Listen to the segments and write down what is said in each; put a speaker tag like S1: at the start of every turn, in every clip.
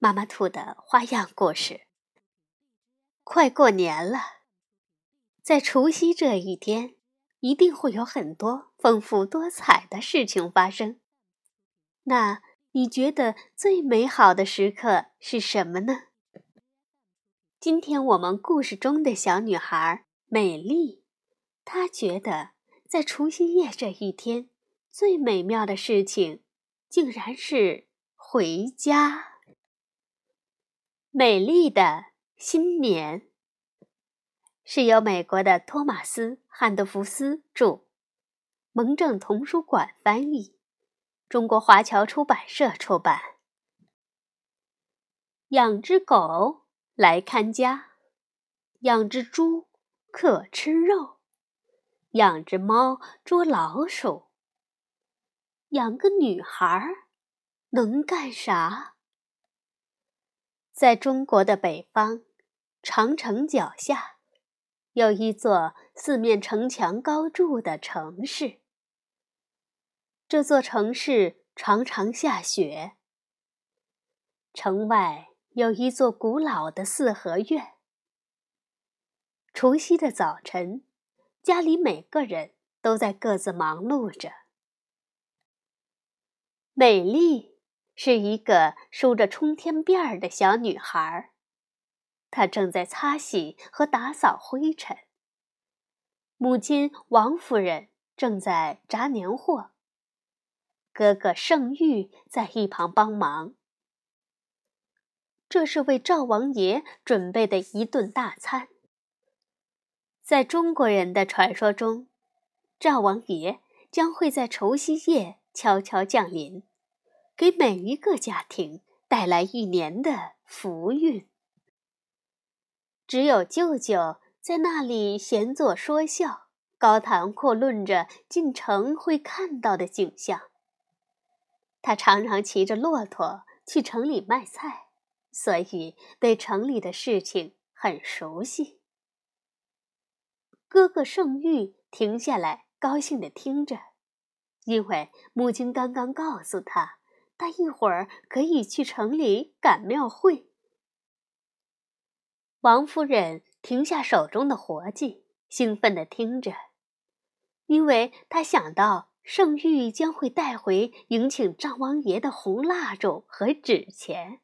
S1: 妈妈兔的花样故事。快过年了，在除夕这一天，一定会有很多丰富多彩的事情发生。那你觉得最美好的时刻是什么呢？今天我们故事中的小女孩美丽，她觉得在除夕夜这一天，最美妙的事情，竟然是回家。美丽的新年是由美国的托马斯·汉德福斯著，蒙正童书馆翻译，中国华侨出版社出版。养只狗来看家，养只猪可吃肉，养只猫捉老鼠，养个女孩能干啥？在中国的北方，长城脚下，有一座四面城墙高筑的城市。这座城市常常下雪。城外有一座古老的四合院。除夕的早晨，家里每个人都在各自忙碌着。美丽。是一个梳着冲天辫儿的小女孩，她正在擦洗和打扫灰尘。母亲王夫人正在炸年货，哥哥盛玉在一旁帮忙。这是为赵王爷准备的一顿大餐。在中国人的传说中，赵王爷将会在除夕夜悄悄降临。给每一个家庭带来一年的福运。只有舅舅在那里闲坐说笑，高谈阔论着进城会看到的景象。他常常骑着骆驼去城里卖菜，所以对城里的事情很熟悉。哥哥盛玉停下来，高兴地听着，因为母亲刚刚告诉他。他一会儿可以去城里赶庙会。王夫人停下手中的活计，兴奋地听着，因为她想到圣玉将会带回迎请张王爷的红蜡烛和纸钱。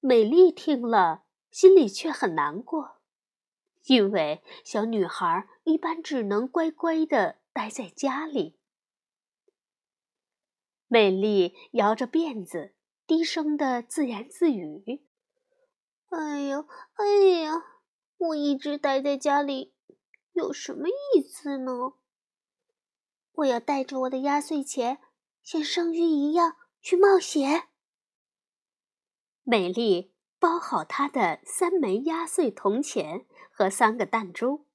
S1: 美丽听了，心里却很难过，因为小女孩一般只能乖乖地待在家里。美丽摇着辫子，低声的自言自语：“哎呀，哎呀，我一直待在家里，有什么意思呢？我要带着我的压岁钱，像圣玉一样去冒险。”美丽包好她的三枚压岁铜钱和三个弹珠，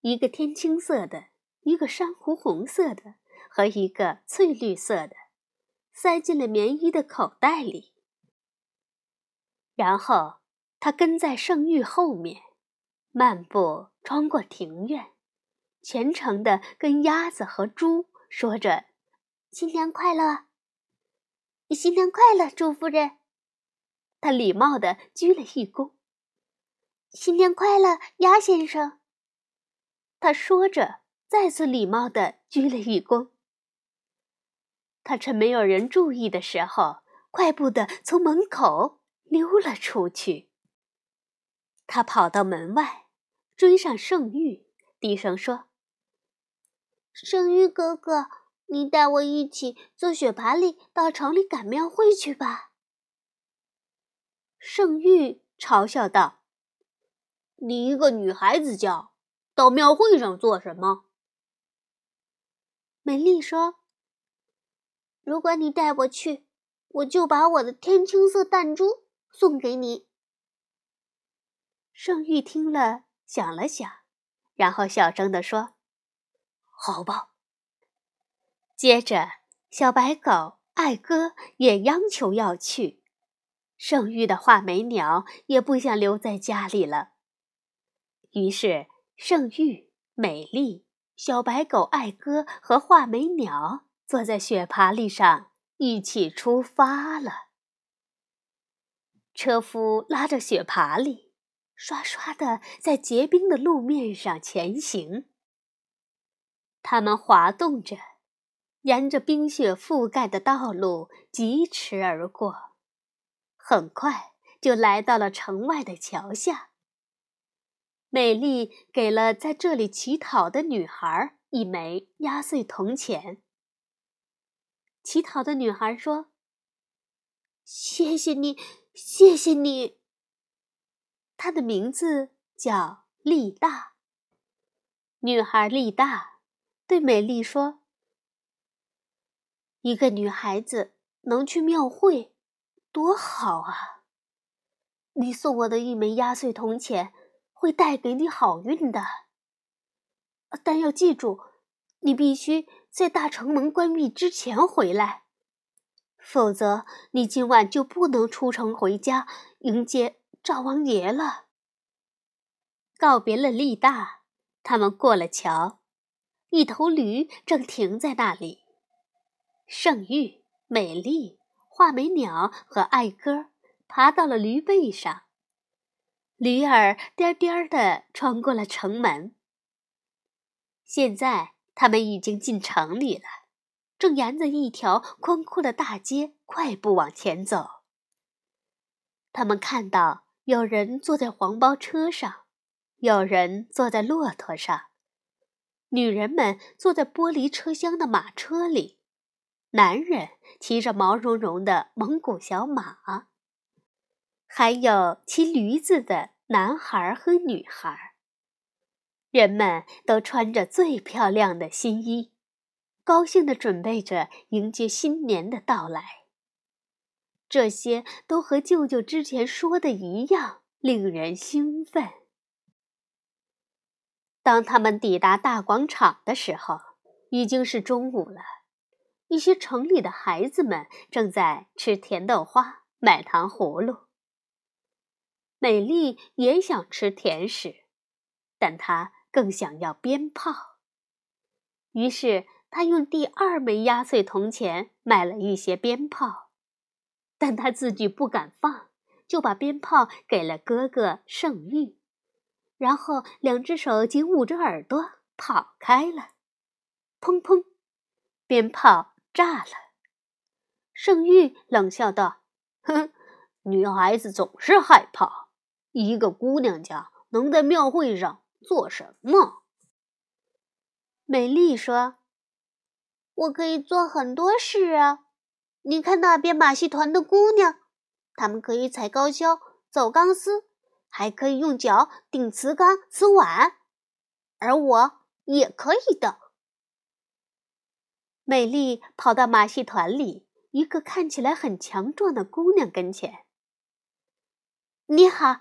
S1: 一个天青色的，一个珊瑚红色的，和一个翠绿色的。塞进了棉衣的口袋里，然后他跟在圣玉后面，漫步穿过庭院，虔诚地跟鸭子和猪说着：“新年快乐，新年快乐，朱夫人。”他礼貌地鞠了一躬。“新年快乐，鸭先生。”他说着，再次礼貌地鞠了一躬。他趁没有人注意的时候，快步的从门口溜了出去。他跑到门外，追上圣玉，低声说：“圣玉哥哥，你带我一起坐雪爬犁到城里赶庙会去吧。”圣玉嘲笑道：“你一个女孩子家，到庙会上做什么？”美丽说。如果你带我去，我就把我的天青色弹珠
S2: 送给你。
S1: 圣玉听了，想了想，然后小声地说：“好吧。”接着，小白狗爱哥也央求要去。圣玉的画眉鸟也不想留在家里了。于是，圣玉、美丽、小白狗爱哥和画眉鸟坐在雪爬犁上一起出发了。车夫拉着雪爬犁。刷刷的在结冰的路面上前行。他们滑动着，沿着冰雪覆盖的道路疾驰而过，很快就来到了城外的桥下。美丽给了在这里乞讨的女孩一枚压岁铜钱。乞讨的女孩说：“
S2: 谢谢你，谢谢你。”
S1: 她的名字叫丽大。女孩丽大对美丽说：“
S2: 一个女孩子能去庙会，多好啊！你送我的一枚压岁铜钱会带给你好运的。但要记住，你必须在大城门关闭之前回来，否则你今晚就不能出城回家迎接。”赵王爷了。
S1: 告别了力大，他们过了桥，一头驴正停在那里。圣玉、美丽、画眉鸟和爱歌爬到了驴背上，驴儿颠颠的穿过了城门。现在他们已经进城里了，正沿着一条宽阔的大街快步往前走。他们看到。有人坐在黄包车上，有人坐在骆驼上，女人们坐在玻璃车厢的马车里，男人骑着毛茸茸的蒙古小马，还有骑驴子的男孩和女孩。人们都穿着最漂亮的新衣，高兴地准备着迎接新年的到来。这些都和舅舅之前说的一样，令人兴奋。当他们抵达大广场的时候，已经是中午了。一些城里的孩子们正在吃甜豆花、买糖葫芦。美丽也想吃甜食，但她更想要鞭炮。于是，他用第二枚压岁铜钱买了一些鞭炮。但他自己不敢放，就把鞭炮给了哥哥圣玉，然后两只手紧捂着耳朵跑开了。砰砰，鞭炮炸了。圣玉冷笑道：“哼，女孩子总是害怕。一个姑娘家能在庙会上做什么？”
S2: 美丽说：“我可以做很多事啊。”你看那边马戏团的姑娘，她们可以踩高跷、走钢丝，还可以用脚顶瓷缸、瓷碗，而我也可以的。
S1: 美丽跑到马戏团里一个看起来很强壮的姑娘跟前。
S2: 你好，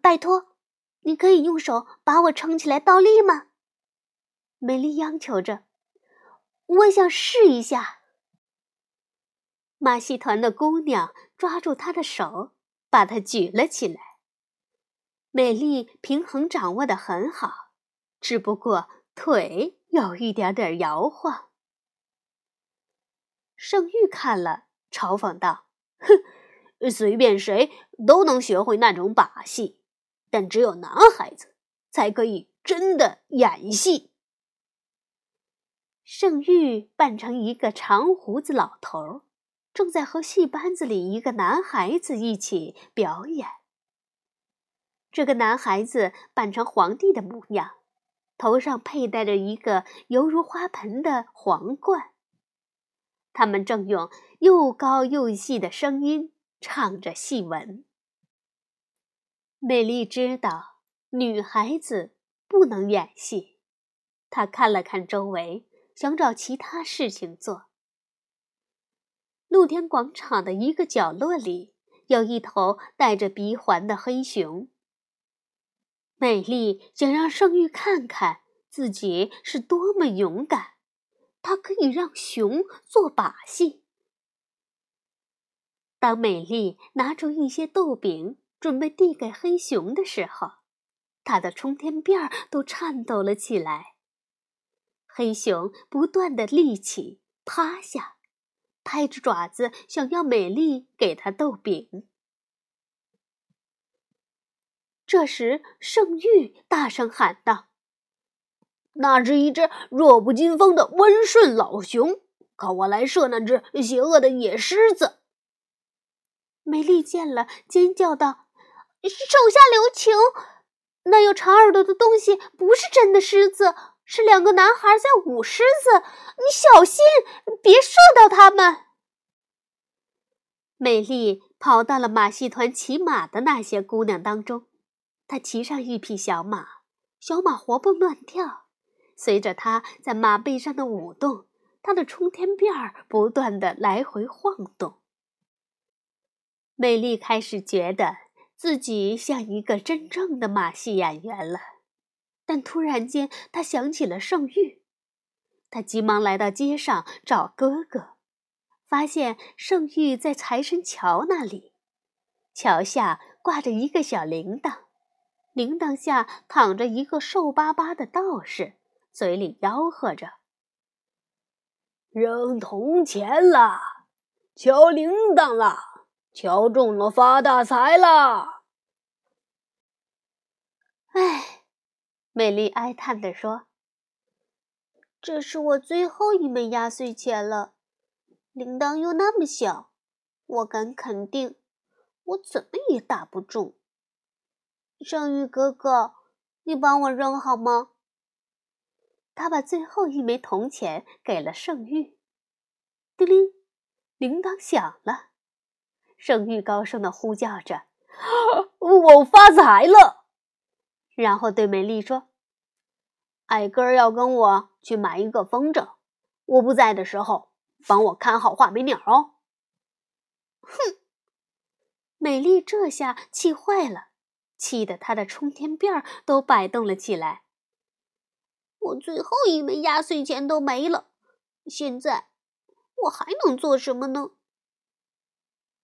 S2: 拜托，你可以用手把我撑起来倒立吗？
S1: 美丽央求着。
S2: 我想试一下。
S1: 马戏团的姑娘抓住她的手，把她举了起来。美丽平衡掌握的很好，只不过腿有一点点摇晃。圣玉看了，嘲讽道：“哼，随便谁都能学会那种把戏，但只有男孩子才可以真的演戏。”圣玉扮成一个长胡子老头。正在和戏班子里一个男孩子一起表演。这个男孩子扮成皇帝的模样，头上佩戴着一个犹如花盆的皇冠。他们正用又高又细的声音唱着戏文。美丽知道女孩子不能演戏，她看了看周围，想找其他事情做。露天广场的一个角落里，有一头带着鼻环的黑熊。美丽想让圣玉看看自己是多么勇敢，她可以让熊做把戏。当美丽拿出一些豆饼准备递给黑熊的时候，他的冲天辫儿都颤抖了起来。黑熊不断的立起、趴下，拍着爪子想要美丽给他豆饼。这时，圣玉大声喊道：“
S2: 那是一只弱不禁风的温顺老熊，靠我来射那只邪恶的野狮子！”
S1: 美丽见了，尖叫道：“手下留情！那有长耳朵的东西不是真的狮子，是两个男孩在舞狮子。你小心，别射到他们。”美丽跑到了马戏团骑马的那些姑娘当中。她骑上一匹小马，小马活蹦乱跳，随着她在马背上的舞动，她的冲天辫儿不断的来回晃动。美丽开始觉得自己像一个真正的马戏演员了，但突然间，他想起了圣玉，他急忙来到街上找哥哥，发现圣玉在财神桥那里，桥下挂着一个小铃铛。铃铛下躺着一个瘦巴巴的道士，嘴里吆喝着：“
S2: 扔铜钱了，敲铃铛了，敲中了发大财了。”
S1: 哎，美丽哀叹地说：“这是我最后一枚压岁钱了，铃铛又那么小，我敢肯定，我怎么也打不中。”圣玉哥哥，你帮我扔好吗？他把最后一枚铜钱给了圣玉。叮铃，铃铛响了。圣玉高声的呼叫着：“
S2: 我发财了！”
S1: 然后对美丽说：“
S2: 矮个儿要跟我去买一个风筝，我不在的时候，帮我看好画眉鸟哦。”
S1: 哼！美丽这下气坏了。气得她的冲天辫儿都摆动了起来。我最后一枚压岁钱都没了，现在我还能做什么呢？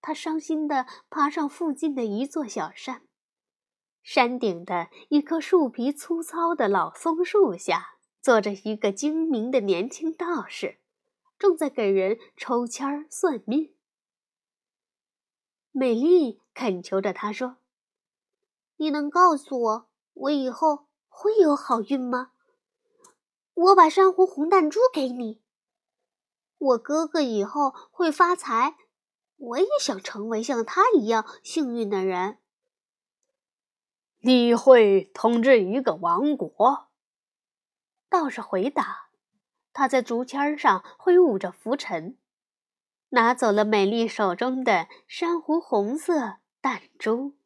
S1: 他伤心地爬上附近的一座小山，山顶的一棵树皮粗糙的老松树下，坐着一个精明的年轻道士，正在给人抽签算命。美丽恳求着他说。你能告诉我，我以后会有好运吗？我把珊瑚红弹珠给你。我哥哥以后会发财，我也想成为像他一样幸运的人。
S2: 你会统治一个王国？
S1: 道士回答。他在竹签上挥舞着拂尘，拿走了美丽手中的珊瑚红色弹珠。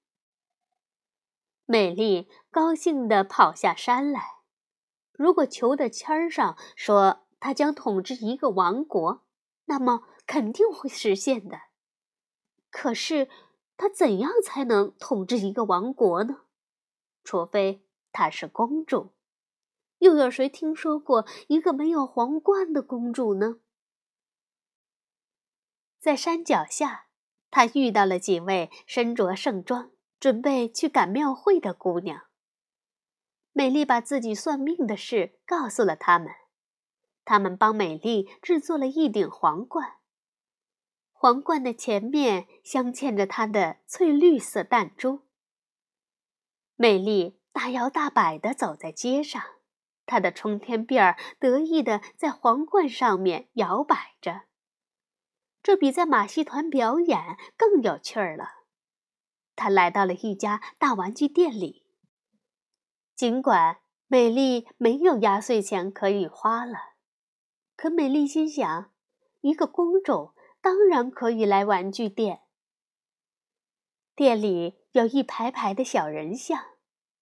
S1: 美丽高兴地跑下山来。如果求的签儿上说她将统治一个王国，那么肯定会实现的。可是她怎样才能统治一个王国呢？除非她是公主。又有谁听说过一个没有皇冠的公主呢？在山脚下，她遇到了几位身着盛装。准备去赶庙会的姑娘，美丽把自己算命的事告诉了他们。他们帮美丽制作了一顶皇冠，皇冠的前面镶嵌着她的翠绿色弹珠。美丽大摇大摆地走在街上，她的冲天辫儿得意地在皇冠上面摇摆着，这比在马戏团表演更有趣儿了。他来到了一家大玩具店里。尽管美丽没有压岁钱可以花了，可美丽心想，一个公主当然可以来玩具店。店里有一排排的小人像，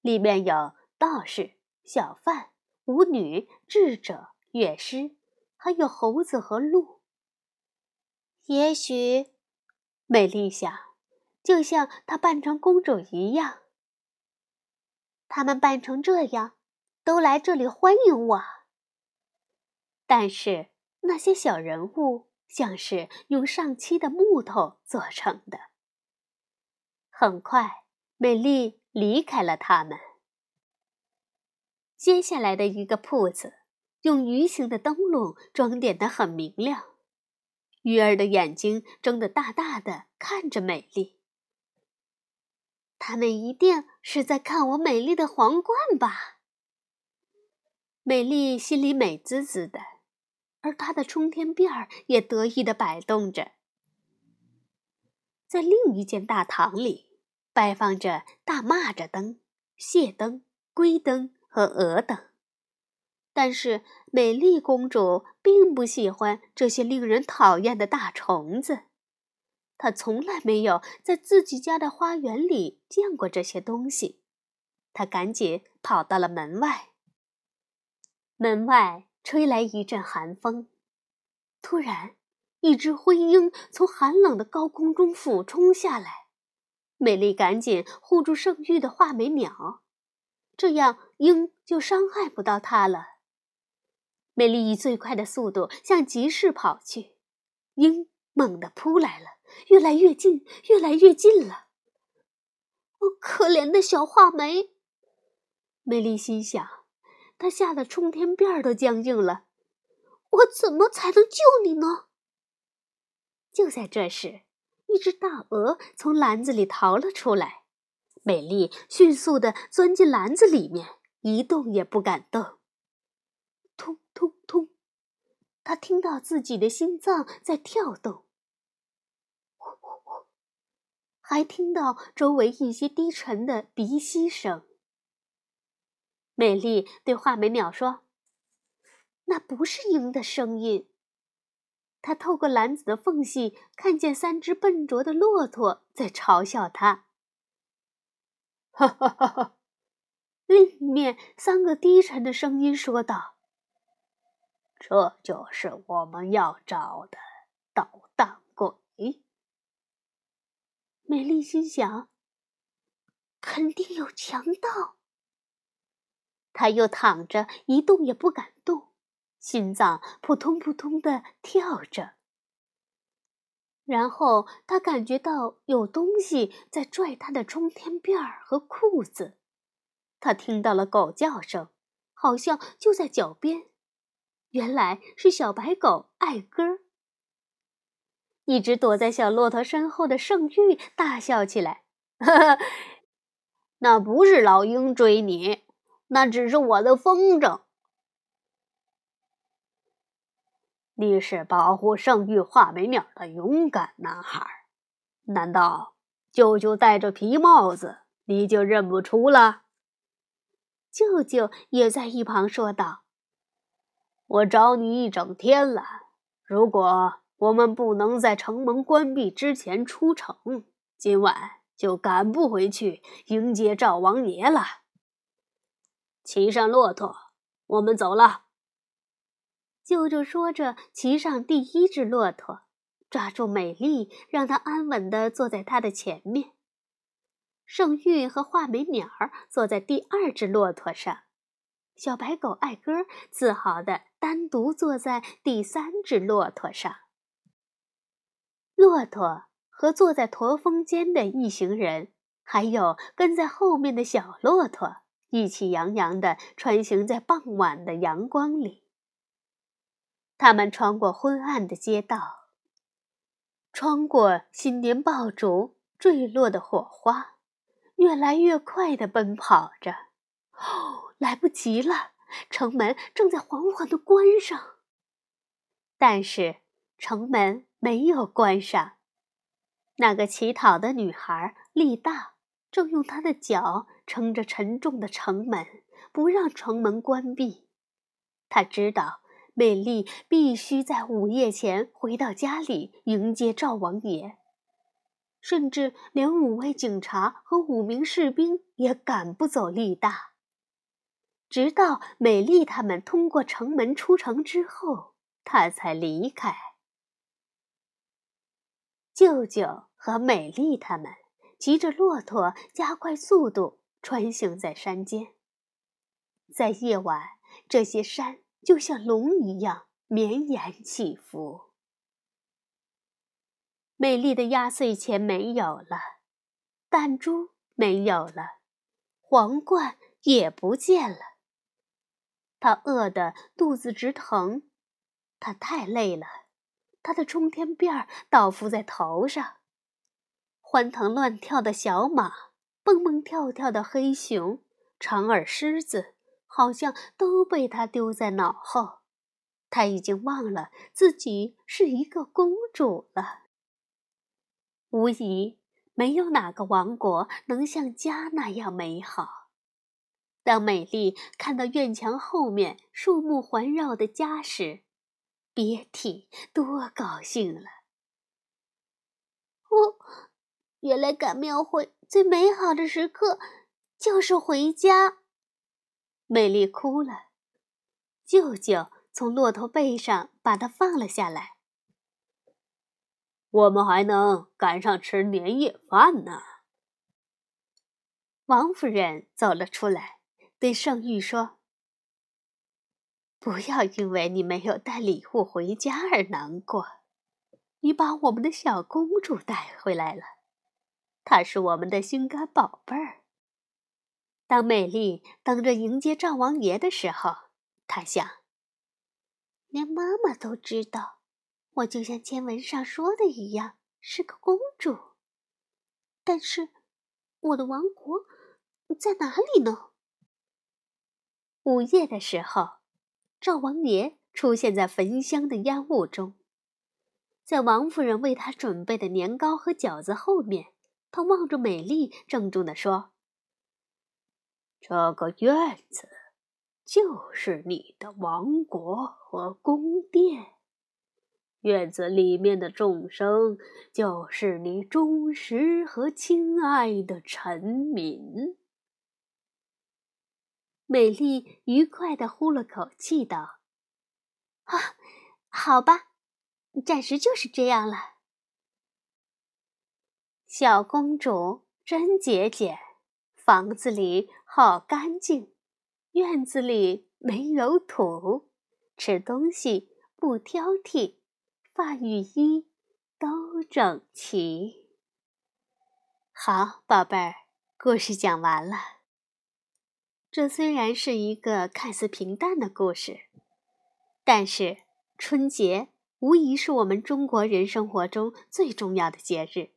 S1: 里面有道士、小贩、舞女、智者、乐师，还有猴子和鹿。也许，美丽想。就像她扮成公主一样。他们扮成这样，都来这里欢迎我。但是那些小人物像是用上漆的木头做成的。很快，美丽离开了他们。接下来的一个铺子，用鱼形的灯笼装点的很明亮。鱼儿的眼睛睁得大大的，看着美丽。他们一定是在看我美丽的皇冠吧？美丽心里美滋滋的，而她的冲天辫儿也得意的摆动着。在另一间大堂里，摆放着大蚂蚱灯、蟹灯、龟灯和鹅灯。但是美丽公主并不喜欢这些令人讨厌的大虫子，她从来没有在自己家的花园里见过这些东西。她赶紧跑到了门外。门外吹来一阵寒风，突然，一只灰鹰从寒冷的高空中俯冲下来，美丽赶紧护住圣玉的画眉鸟，这样鹰就伤害不到它了。美丽以最快的速度向集市跑去，鹰猛地扑来了，越来越近，越来越近了。哦，可怜的小画眉！美丽心想，他吓得冲天辫儿都僵硬了。我怎么才能救你呢？就在这时，一只大鹅从篮子里逃了出来，美丽迅速地钻进篮子里面，一动也不敢动。突突突！他听到自己的心脏在跳动，呼呼呼，还听到周围一些低沉的鼻息声。美丽对画眉鸟说：“那不是鹰的声音。”他透过篮子的缝隙看见三只笨拙的骆驼在嘲笑他。哈哈哈哈！另一面，三个低沉的声音说道。这就是我们要找的捣蛋鬼。美丽心想：“肯定有强盗。”他又躺着，一动也不敢动，心脏扑通扑通的跳着。然后他感觉到有东西在拽他的冲天辫儿和裤子，他听到了狗叫声，好像就在脚边。原来是小白狗艾歌。一直躲在小骆驼身后的圣玉大笑起来：“呵呵那不是老鹰追你，那只是我的风筝。你是保护圣域画眉鸟的勇敢男孩，难道舅舅戴着皮帽子你就认不出了？”舅舅也在一旁说道。我找你一整天了，如果我们不能在城门关闭之前出城，今晚就赶不回去迎接赵王爷了。骑上骆驼，我们走了。舅舅说着，骑上第一只骆驼，抓住美丽，让她安稳地坐在他的前面。圣玉和画眉鸟坐在第二只骆驼上。小白狗艾歌自豪地单独坐在第三只骆驼上。骆驼和坐在驼峰间的一行人，还有跟在后面的小骆驼，意气洋洋地穿行在傍晚的阳光里。他们穿过昏暗的街道，穿过新年爆竹坠落的火花，越来越快地奔跑着。哦！来不及了，城门正在缓缓的关上。但是城门没有关上，那个乞讨的女孩力大正用他的脚撑着沉重的城门，不让城门关闭。他知道美丽必须在午夜前回到家里迎接赵王爷，甚至连五位警察和五名士兵也赶不走力大。直到美丽他们通过城门出城之后，他才离开。舅舅和美丽他们骑着骆驼加快速度穿行在山间。在夜晚，这些山就像龙一样绵延起伏。美丽的压岁钱没有了，弹珠没有了，皇冠也不见了。他饿得肚子直疼，他太累了，他的冲天辫倒伏在头上。欢腾乱跳的小马，蹦蹦跳跳的黑熊，长耳狮子，好像都被他丢在脑后。他已经忘了自己是一个公主了。无疑，没有哪个王国能像家那样美好。当美丽看到院墙后面树木环绕的家时，别提多高兴了。
S2: 我，原来赶庙会最美好的时刻就是回家。
S1: 美丽哭了，舅舅从骆驼背上把她放了下来。
S3: 我们还能赶上吃年夜饭呢。
S1: 王夫人走了出来，对圣玉说：“不要因为你没有带礼物回家而难过。你把我们的小公主带回来了，她是我们的心肝宝贝儿。”当美丽等着迎接赵王爷的时候，她想：“
S2: 连妈妈都知道。”我就像签文上说的一样，是个公主。但是，我的王国在哪里呢？
S1: 午夜的时候，赵王爷出现在焚香的烟雾中，在王夫人为他准备的年糕和饺子后面，他望着美丽，郑重地说：“
S3: 这个院子就是你的王国和宫殿。”院子里面的众生，就是你忠实和亲爱的臣民。
S1: 美丽愉快地呼了口气，道：“
S2: 啊，好吧，暂时就是这样了。”
S1: 小公主真节俭，房子里好干净，院子里没有土，吃东西不挑剔。发与衣都整齐。好，宝贝儿，故事讲完了。这虽然是一个看似平淡的故事，但是春节无疑是我们中国人生活中最重要的节日。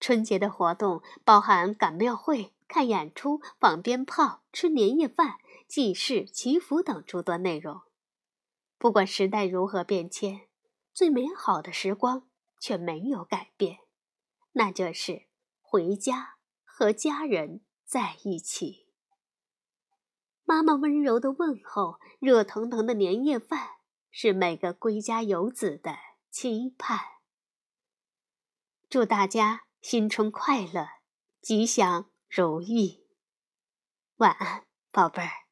S1: 春节的活动包含赶庙会、看演出、放鞭炮、吃年夜饭、祭祀、祈福等诸多内容。不管时代如何变迁。最美好的时光却没有改变，那就是回家和家人在一起。妈妈温柔的问候，热腾腾的年夜饭，是每个归家游子的期盼。祝大家新春快乐，吉祥如意。晚安，宝贝儿。